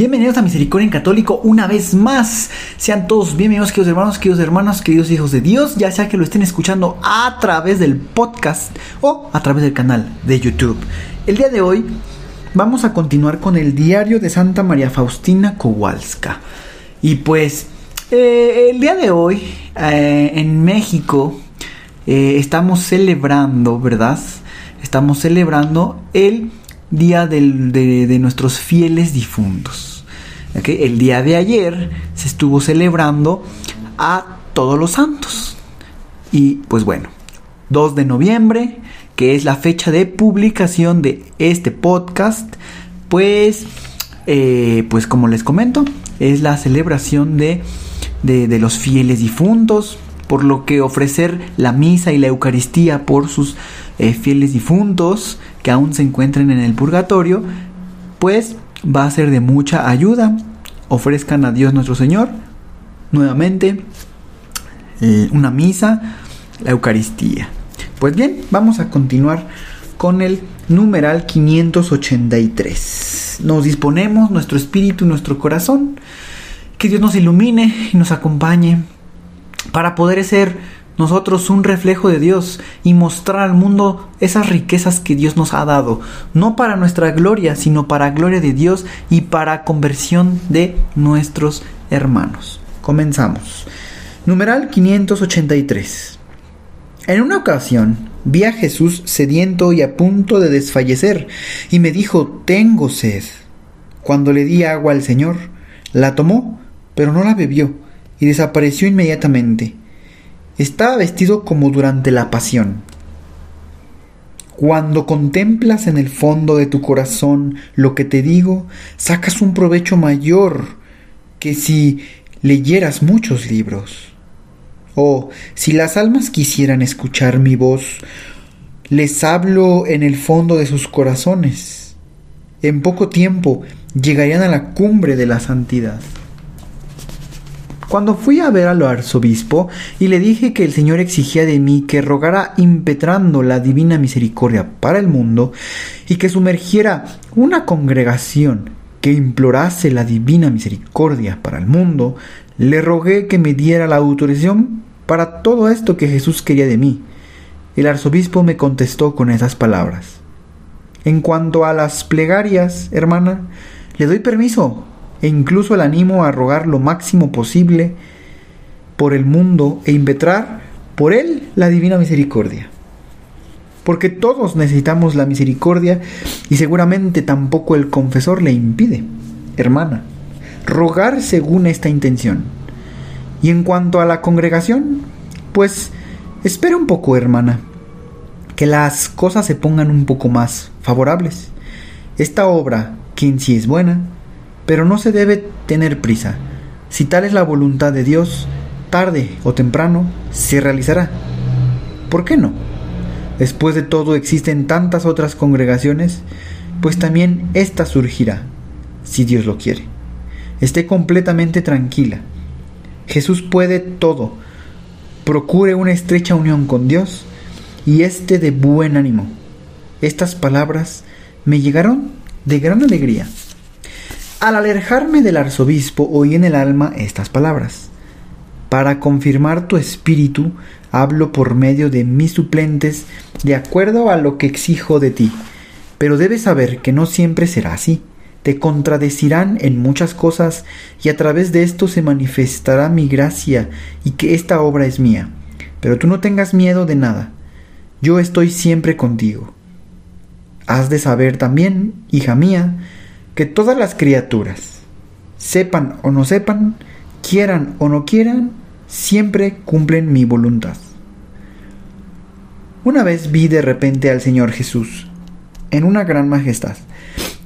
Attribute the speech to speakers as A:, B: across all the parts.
A: Bienvenidos a Misericordia en Católico una vez más. Sean todos bienvenidos, queridos hermanos, queridos hermanos, queridos hijos de Dios, ya sea que lo estén escuchando a través del podcast o a través del canal de YouTube. El día de hoy vamos a continuar con el diario de Santa María Faustina Kowalska. Y pues, eh, el día de hoy eh, en México eh, estamos celebrando, ¿verdad? Estamos celebrando el Día de, nuestros fieles difuntos. El día de ayer se estuvo celebrando a todos los santos. Y pues bueno, 2 de noviembre, que es la fecha de publicación de este podcast, pues, eh, pues como les comento, es la celebración de, de, los fieles difuntos, por lo que ofrecer la misa y la Eucaristía por sus eh, fieles difuntos que aún se encuentren en el purgatorio, pues va a ser de mucha ayuda. Ofrezcan a Dios nuestro Señor nuevamente eh, una misa, la Eucaristía. Pues bien, vamos a continuar con el numeral 583. Nos disponemos nuestro espíritu y nuestro corazón. Que Dios nos ilumine y nos acompañe para poder ser nosotros un reflejo de Dios y mostrar al mundo esas riquezas que Dios nos ha dado, no para nuestra gloria, sino para gloria de Dios y para conversión de nuestros hermanos. Comenzamos. Numeral 583. En una ocasión vi a Jesús sediento y a punto de desfallecer, y me dijo, tengo sed. Cuando le di agua al Señor, la tomó, pero no la bebió, y desapareció inmediatamente. Estaba vestido como durante la pasión. Cuando contemplas en el fondo de tu corazón lo que te digo, sacas un provecho mayor que si leyeras muchos libros. Oh, si las almas quisieran escuchar mi voz, les hablo en el fondo de sus corazones. En poco tiempo llegarían a la cumbre de la santidad. Cuando fui a ver al arzobispo y le dije que el Señor exigía de mí que rogara impetrando la divina misericordia para el mundo y que sumergiera una congregación que implorase la divina misericordia para el mundo, le rogué que me diera la autorización para todo esto que Jesús quería de mí. El arzobispo me contestó con esas palabras. En cuanto a las plegarias, hermana, le doy permiso, e incluso el animo a rogar lo máximo posible por el mundo e impetrar por él la divina misericordia. Porque todos necesitamos la misericordia y seguramente tampoco el confesor le impide, hermana, rogar según esta intención. Y en cuanto a la congregación, pues espera un poco, hermana, que las cosas se pongan un poco más favorables. Esta obra, quien sí es buena, pero no se debe tener prisa. Si tal es la voluntad de Dios, tarde o temprano se realizará. ¿Por qué no? Después de todo existen tantas otras congregaciones, pues también ésta surgirá, si Dios lo quiere. Esté completamente tranquila. Jesús puede todo. Procure una estrecha unión con Dios y esté de buen ánimo. Estas palabras me llegaron de gran alegría. Al alejarme del arzobispo oí en el alma estas palabras. Para confirmar tu espíritu, hablo por medio de mis suplentes de acuerdo a lo que exijo de ti. Pero debes saber que no siempre será así. Te contradecirán en muchas cosas y a través de esto se manifestará mi gracia y que esta obra es mía. Pero tú no tengas miedo de nada. Yo estoy siempre contigo. Has de saber también, hija mía, que todas las criaturas, sepan o no sepan, quieran o no quieran, siempre cumplen mi voluntad. Una vez vi de repente al Señor Jesús en una gran majestad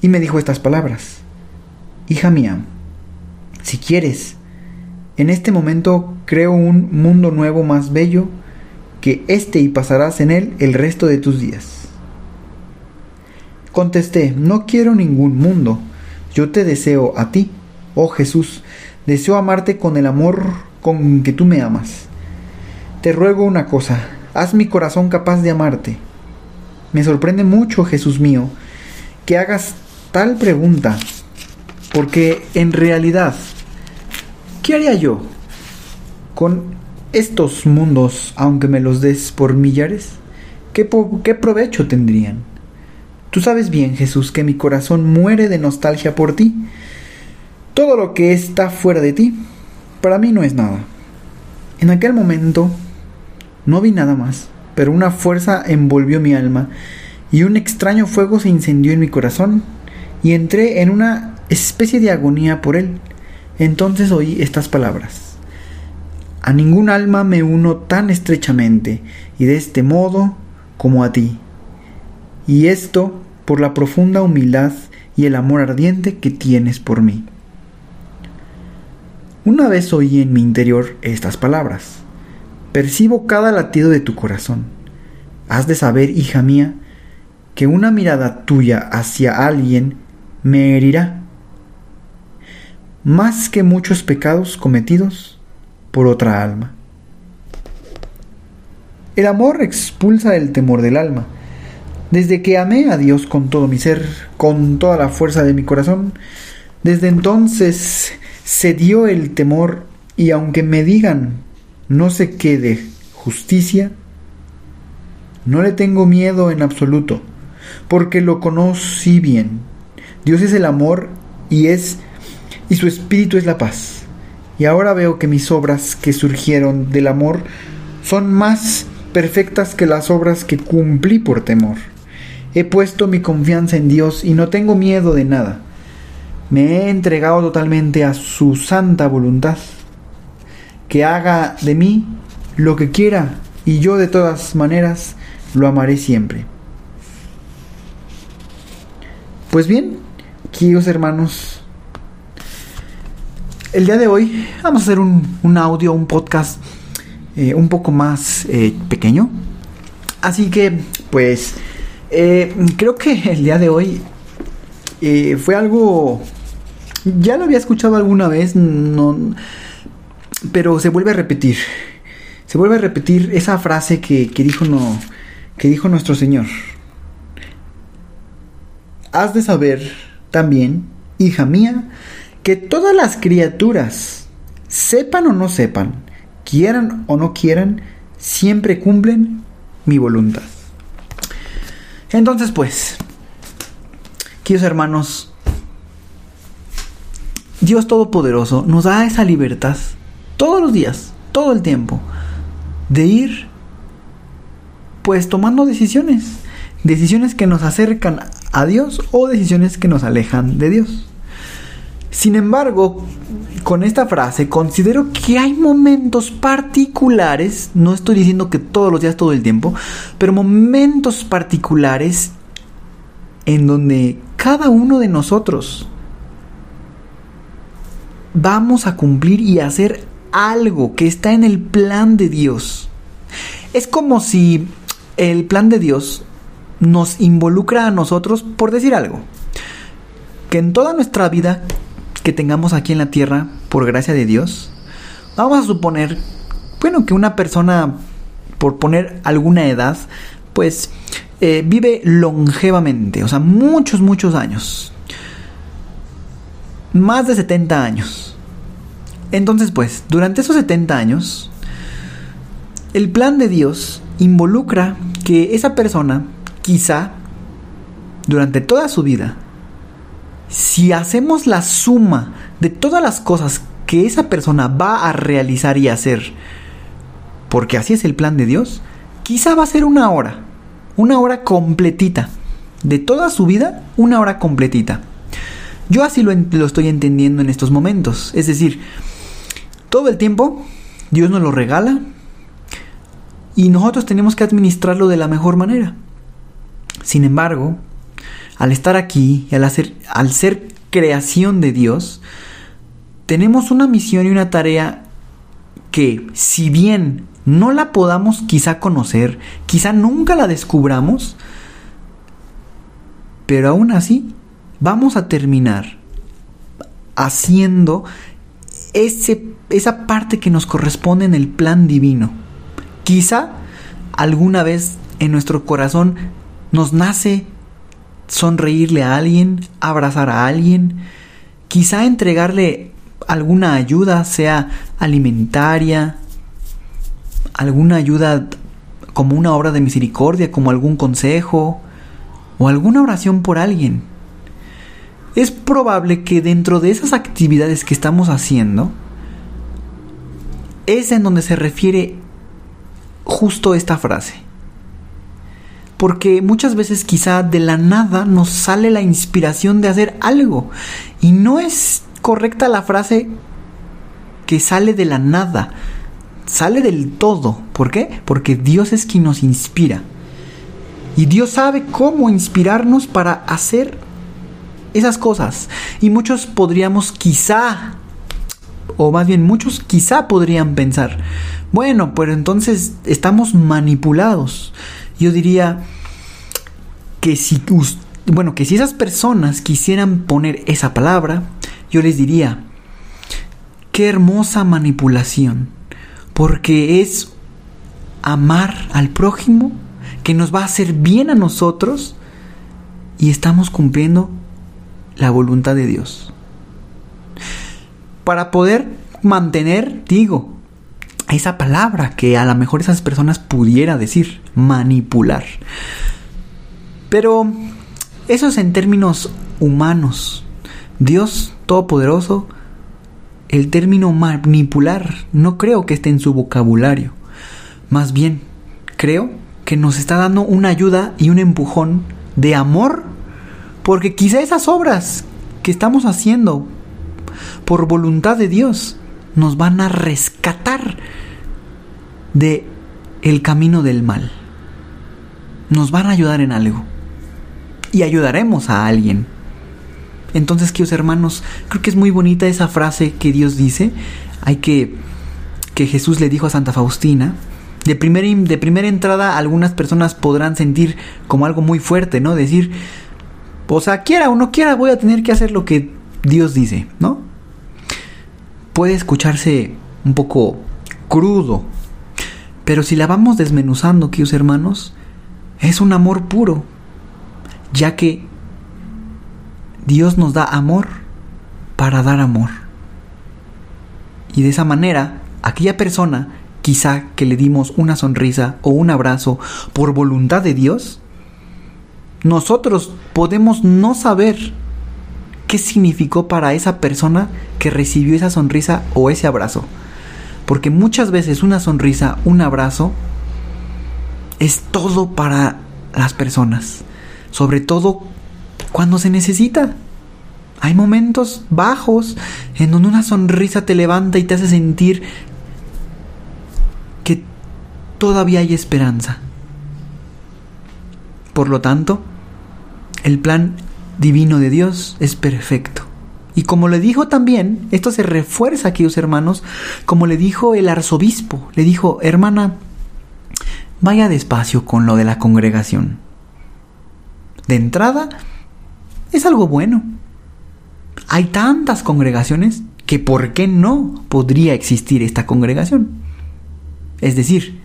A: y me dijo estas palabras. hija mía, si quieres, en este momento creo un mundo nuevo más bello que este y pasarás en él el resto de tus días. Contesté, no quiero ningún mundo, yo te deseo a ti, oh Jesús, deseo amarte con el amor con que tú me amas. Te ruego una cosa, haz mi corazón capaz de amarte. Me sorprende mucho, Jesús mío, que hagas tal pregunta, porque en realidad, ¿qué haría yo con estos mundos, aunque me los des por millares? ¿Qué, provecho tendrían? Tú sabes bien, Jesús, que mi corazón muere de nostalgia por ti. Todo lo que está fuera de ti, para mí no es nada. En aquel momento no vi nada más, pero una fuerza envolvió mi alma y un extraño fuego se incendió en mi corazón y entré en una especie de agonía por él. Entonces oí estas palabras. A ningún alma me uno tan estrechamente y de este modo como a ti. Y esto por la profunda humildad y el amor ardiente que tienes por mí. Una vez oí en mi interior estas palabras. Percibo cada latido de tu corazón. Has de saber, hija mía, que una mirada tuya hacia alguien me herirá, más que muchos pecados cometidos por otra alma. El amor expulsa el temor del alma, desde que amé a Dios con todo mi ser, con toda la fuerza de mi corazón, desde entonces se dio el temor y aunque me digan no sé qué de justicia, no le tengo miedo en absoluto, porque lo conocí bien. Dios es el amor y es y su espíritu es la paz. Y ahora veo que mis obras que surgieron del amor son más perfectas que las obras que cumplí por temor. He puesto mi confianza en Dios y no tengo miedo de nada. Me he entregado totalmente a su santa voluntad. Que haga de mí lo que quiera y yo de todas maneras lo amaré siempre. Pues bien, queridos hermanos, el día de hoy vamos a hacer un, audio, un podcast eh, un poco más eh, pequeño. Así que, pues, eh, creo que el día de hoy eh, fue algo... Ya lo había escuchado alguna vez, no, pero se vuelve a repetir. Se vuelve a repetir esa frase que, que, dijo, no, que dijo nuestro Señor. Has de saber también, hija mía, que todas las criaturas, sepan o no sepan, quieran o no quieran, siempre cumplen mi voluntad. Entonces, pues, queridos hermanos, Dios Todopoderoso nos da esa libertad todos los días, todo el tiempo, de ir, pues, tomando decisiones. Decisiones que nos acercan a Dios o decisiones que nos alejan de Dios. Sin embargo, con esta frase considero que hay momentos particulares, no estoy diciendo que todos los días, todo el tiempo, pero momentos particulares en donde cada uno de nosotros vamos a cumplir y hacer algo que está en el plan de Dios. Es como si el plan de Dios nos involucra a nosotros por decir algo. Que en toda nuestra vida que tengamos aquí en la tierra, por gracia de Dios, vamos a suponer, bueno, que una persona, por poner alguna edad, pues eh, vive longevamente, o sea, muchos, muchos años. Más de 70 años. Entonces, pues, durante esos 70 años, el plan de Dios involucra que esa persona, quizá, durante toda su vida, si hacemos la suma de todas las cosas que esa persona va a realizar y hacer, porque así es el plan de Dios, quizá va a ser una hora, una hora completita, de toda su vida, una hora completita. Yo así lo, estoy entendiendo en estos momentos, es decir, todo el tiempo Dios nos lo regala y nosotros tenemos que administrarlo de la mejor manera. Sin embargo, al estar aquí y al, hacer, al ser creación de Dios, tenemos una misión y una tarea que si bien no la podamos quizá conocer, quizá nunca la descubramos, pero aún así vamos a terminar haciendo ese, esa parte que nos corresponde en el plan divino. Quizá alguna vez en nuestro corazón nos nace sonreírle a alguien, abrazar a alguien, quizá entregarle alguna ayuda, sea alimentaria, alguna ayuda como una obra de misericordia, como algún consejo o alguna oración por alguien. Es probable que dentro de esas actividades que estamos haciendo, es en donde se refiere justo esta frase. Porque muchas veces quizá de la nada nos sale la inspiración de hacer algo. Y no es correcta la frase que sale de la nada sale del todo. ¿Por qué? Porque Dios es quien nos inspira. Y Dios sabe cómo inspirarnos para hacer esas cosas. Y muchos podríamos quizá, o más bien muchos quizá podrían pensar, bueno, pero entonces estamos manipulados. Yo diría que si, bueno, que si esas personas quisieran poner esa palabra, yo les diría, qué hermosa manipulación porque es amar al prójimo que nos va a hacer bien a nosotros y estamos cumpliendo la voluntad de Dios. Para poder mantener, digo, esa palabra que a lo mejor esas personas pudiera decir, manipular. Pero eso es en términos humanos. Dios Todopoderoso el término manipular no creo que esté en su vocabulario. Más bien, creo que nos está dando una ayuda y un empujón de amor, porque quizá esas obras que estamos haciendo por voluntad de Dios nos van a rescatar de el camino del mal. Nos van a ayudar en algo. Y ayudaremos a alguien. Entonces, queridos hermanos, creo que es muy bonita esa frase que Dios dice. Hay que que Jesús le dijo a Santa Faustina. De primera, de primera entrada, algunas personas podrán sentir como algo muy fuerte, ¿no? Decir, o sea, quiera o no quiera, voy a tener que hacer lo que Dios dice, ¿no? Puede escucharse un poco crudo, pero si la vamos desmenuzando, queridos hermanos, es un amor puro, ya que Dios nos da amor para dar amor. Y de esa manera, aquella persona, quizá que le dimos una sonrisa o un abrazo por voluntad de Dios, nosotros podemos no saber qué significó para esa persona que recibió esa sonrisa o ese abrazo. Porque muchas veces una sonrisa, un abrazo, es todo para las personas. Sobre todo cuando se necesita. Hay momentos bajos en donde una sonrisa te levanta y te hace sentir que todavía hay esperanza. Por lo tanto, el plan divino de Dios es perfecto. Y como le dijo también, esto se refuerza, aquellos hermanos, como le dijo el arzobispo, le dijo, hermana, vaya despacio con lo de la congregación. De entrada, es algo bueno. Hay tantas congregaciones que ¿por qué no podría existir esta congregación? Es decir,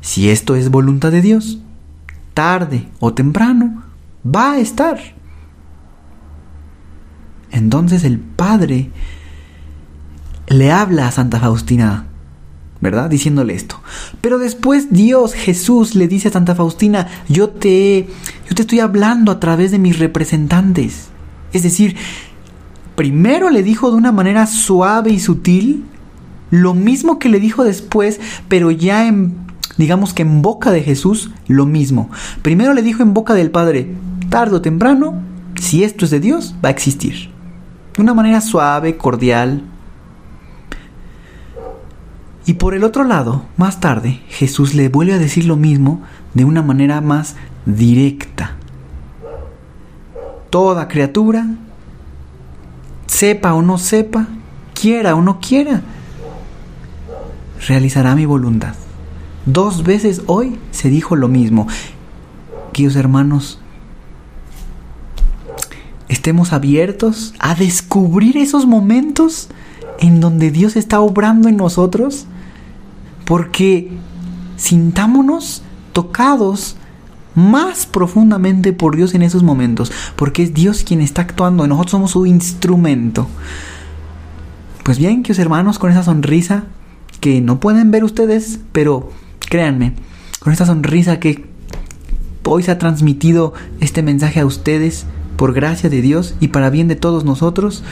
A: si esto es voluntad de Dios, tarde o temprano va a estar. Entonces el Padre le habla a Santa Faustina, ¿verdad? Diciéndole esto. Pero después Dios, Jesús, le dice a Santa Faustina, yo te, yo te estoy hablando a través de mis representantes. Es decir, primero le dijo de una manera suave y sutil lo mismo que le dijo después, pero ya en, digamos que en boca de Jesús, lo mismo. Primero le dijo en boca del Padre, tarde o temprano, si esto es de Dios, va a existir. De una manera suave, cordial. Y por el otro lado, más tarde, Jesús le vuelve a decir lo mismo de una manera más directa. Toda criatura sepa o no sepa, quiera o no quiera, realizará mi voluntad. Dos veces hoy se dijo lo mismo. Queridos hermanos, estemos abiertos a descubrir esos momentos en donde Dios está obrando en nosotros, porque sintámonos tocados más profundamente por Dios en esos momentos, porque es Dios quien está actuando nosotros somos su instrumento. Pues bien, que hermanos, con esa sonrisa que no pueden ver ustedes, pero créanme, con esta sonrisa que hoy se ha transmitido este mensaje a ustedes por gracia de Dios y para bien de todos nosotros,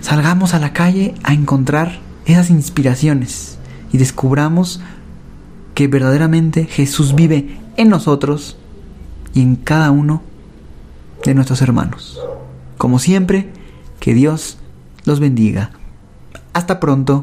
A: salgamos a la calle a encontrar esas inspiraciones y descubramos que verdaderamente Jesús vive en nosotros y en cada uno de nuestros hermanos. Como siempre, que Dios los bendiga. Hasta pronto.